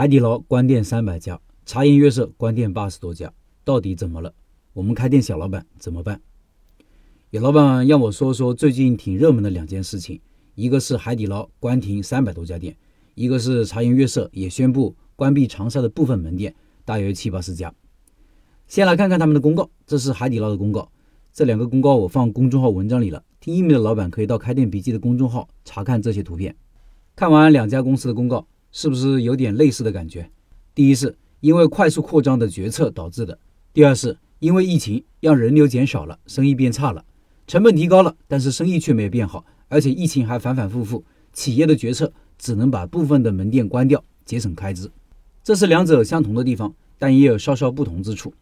海底捞关店三百家，茶颜悦色关店八十多家，到底怎么了？我们开店小老板怎么办？有老板让我说说最近挺热门的两件事情，一个是海底捞关停三百多家店，一个是茶颜悦色也宣布关闭长沙的部分门店，大约七八十家。先来看看他们的公告，这是海底捞的公告，这两个公告我放公众号文章里了，听音频的老板可以到开店笔记的公众号查看这些图片。看完两家公司的公告，是不是有点类似的感觉？第一是因为快速扩张的决策导致的，第二是因为疫情让人流减少了，生意变差了。成本提高了，但是生意却没有变好，而且疫情还反反复复，企业的决策只能把部分的门店关掉，节省开支。这是两者相同的地方，但也有稍稍不同之处。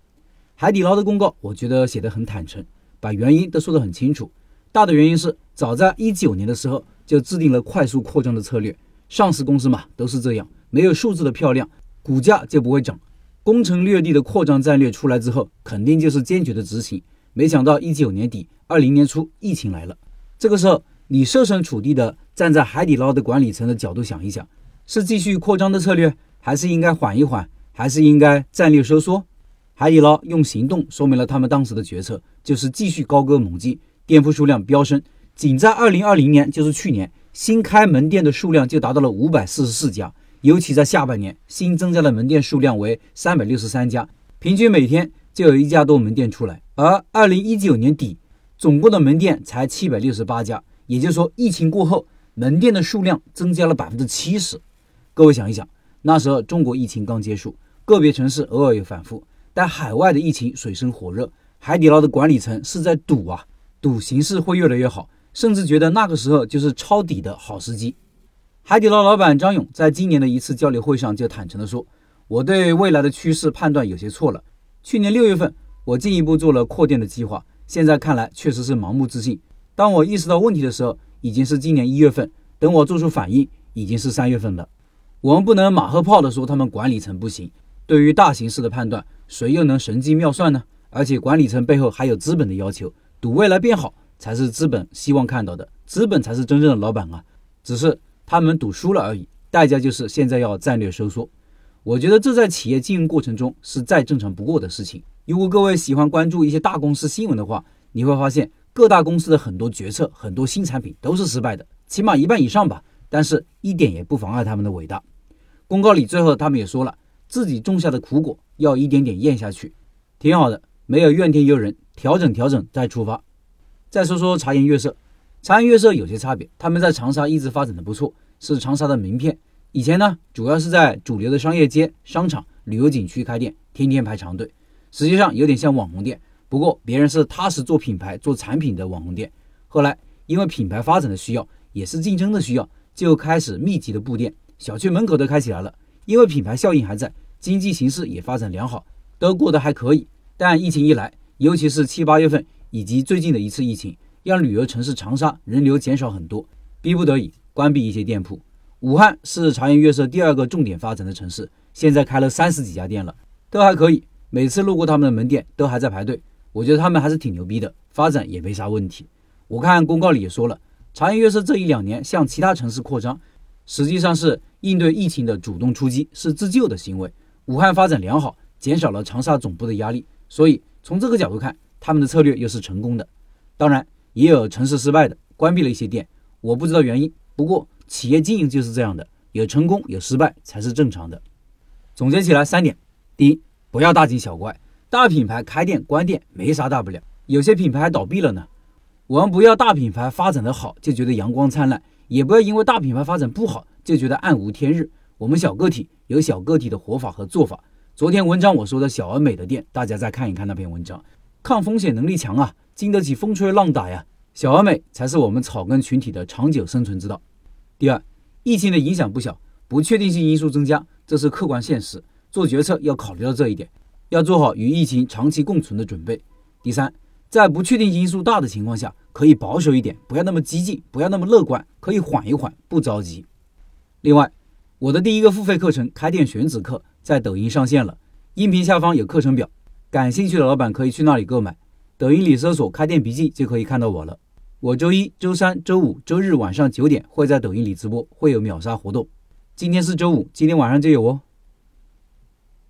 海底捞的公告，我觉得写得很坦诚，把原因都说得很清楚。大的原因是，早在一九年的时候就制定了快速扩张的策略，上市公司嘛都是这样，没有数字的漂亮，股价就不会涨。攻城略地的扩张战略出来之后，肯定就是坚决的执行。没想到一九年底、二零年初疫情来了，这个时候你设身处地的站在海底捞的管理层的角度想一想，是继续扩张的策略，还是应该缓一缓，还是应该战略收缩？海底捞用行动说明了他们当时的决策，就是继续高歌猛进，店铺数量飙升，仅在二零二零年，就是去年，新开门店的数量就达到了五百四十四家，尤其在下半年，新增加的门店数量为三百六十三家，平均每天就有一家多门店出来。而二零一九年底，总共的门店才七百六十八家，也就是说，疫情过后，门店的数量增加了百分之七十。各位想一想，那时候中国疫情刚结束，个别城市偶尔有反复，但海外的疫情水深火热，海底捞的管理层是在赌啊，赌形势会越来越好，甚至觉得那个时候就是抄底的好时机。海底捞老板张勇在今年的一次交流会上就坦诚地说：“我对未来的趋势判断有些错了，去年六月份。”我进一步做了扩店的计划，现在看来确实是盲目自信。当我意识到问题的时候，已经是今年一月份；等我做出反应，已经是三月份了。我们不能马后炮的说他们管理层不行。对于大形势的判断，谁又能神机妙算呢？而且管理层背后还有资本的要求，赌未来变好才是资本希望看到的，资本才是真正的老板啊！只是他们赌输了而已，代价就是现在要战略收缩。我觉得这在企业经营过程中是再正常不过的事情。如果各位喜欢关注一些大公司新闻的话，你会发现各大公司的很多决策、很多新产品都是失败的，起码一半以上吧。但是一点也不妨碍他们的伟大。公告里最后他们也说了，自己种下的苦果要一点点咽下去，挺好的，没有怨天尤人，调整调整再出发。再说说茶颜悦色，茶颜悦色有些差别，他们在长沙一直发展的不错，是长沙的名片。以前呢，主要是在主流的商业街、商场、旅游景区开店，天天排长队。实际上有点像网红店，不过别人是踏实做品牌、做产品的网红店。后来因为品牌发展的需要，也是竞争的需要，就开始密集的布店，小区门口都开起来了。因为品牌效应还在，经济形势也发展良好，都过得还可以。但疫情一来，尤其是七八月份以及最近的一次疫情，让旅游城市长沙人流减少很多，逼不得已关闭一些店铺。武汉是茶颜悦色第二个重点发展的城市，现在开了三十几家店了，都还可以。每次路过他们的门店都还在排队，我觉得他们还是挺牛逼的，发展也没啥问题。我看公告里也说了，茶颜悦色这一两年向其他城市扩张，实际上是应对疫情的主动出击，是自救的行为。武汉发展良好，减少了长沙总部的压力，所以从这个角度看，他们的策略又是成功的。当然，也有城市失败的，关闭了一些店，我不知道原因。不过企业经营就是这样的，有成功有失败才是正常的。总结起来三点：第一。不要大惊小怪，大品牌开店关店没啥大不了，有些品牌还倒闭了呢。我们不要大品牌发展的好就觉得阳光灿烂，也不要因为大品牌发展不好就觉得暗无天日。我们小个体有小个体的活法和做法。昨天文章我说的小而美的店，大家再看一看那篇文章，抗风险能力强啊，经得起风吹浪打呀。小而美才是我们草根群体的长久生存之道。第二，疫情的影响不小，不确定性因素增加，这是客观现实。做决策要考虑到这一点，要做好与疫情长期共存的准备。第三，在不确定因素大的情况下，可以保守一点，不要那么激进，不要那么乐观，可以缓一缓，不着急。另外，我的第一个付费课程《开店选址课》在抖音上线了，音频下方有课程表，感兴趣的老板可以去那里购买。抖音里搜索“开店笔记”就可以看到我了。我周一周三周五周日晚上九点会在抖音里直播，会有秒杀活动。今天是周五，今天晚上就有哦。